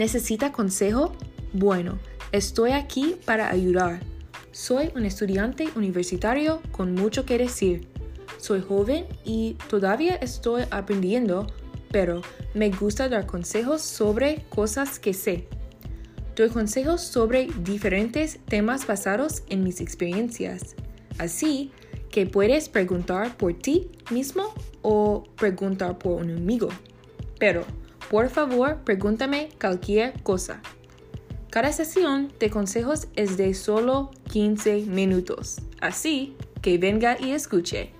¿Necesita consejo? Bueno, estoy aquí para ayudar. Soy un estudiante universitario con mucho que decir. Soy joven y todavía estoy aprendiendo, pero me gusta dar consejos sobre cosas que sé. Doy consejos sobre diferentes temas basados en mis experiencias. Así que puedes preguntar por ti mismo o preguntar por un amigo. Pero por favor, pregúntame cualquier cosa. Cada sesión de consejos es de solo 15 minutos, así que venga y escuche.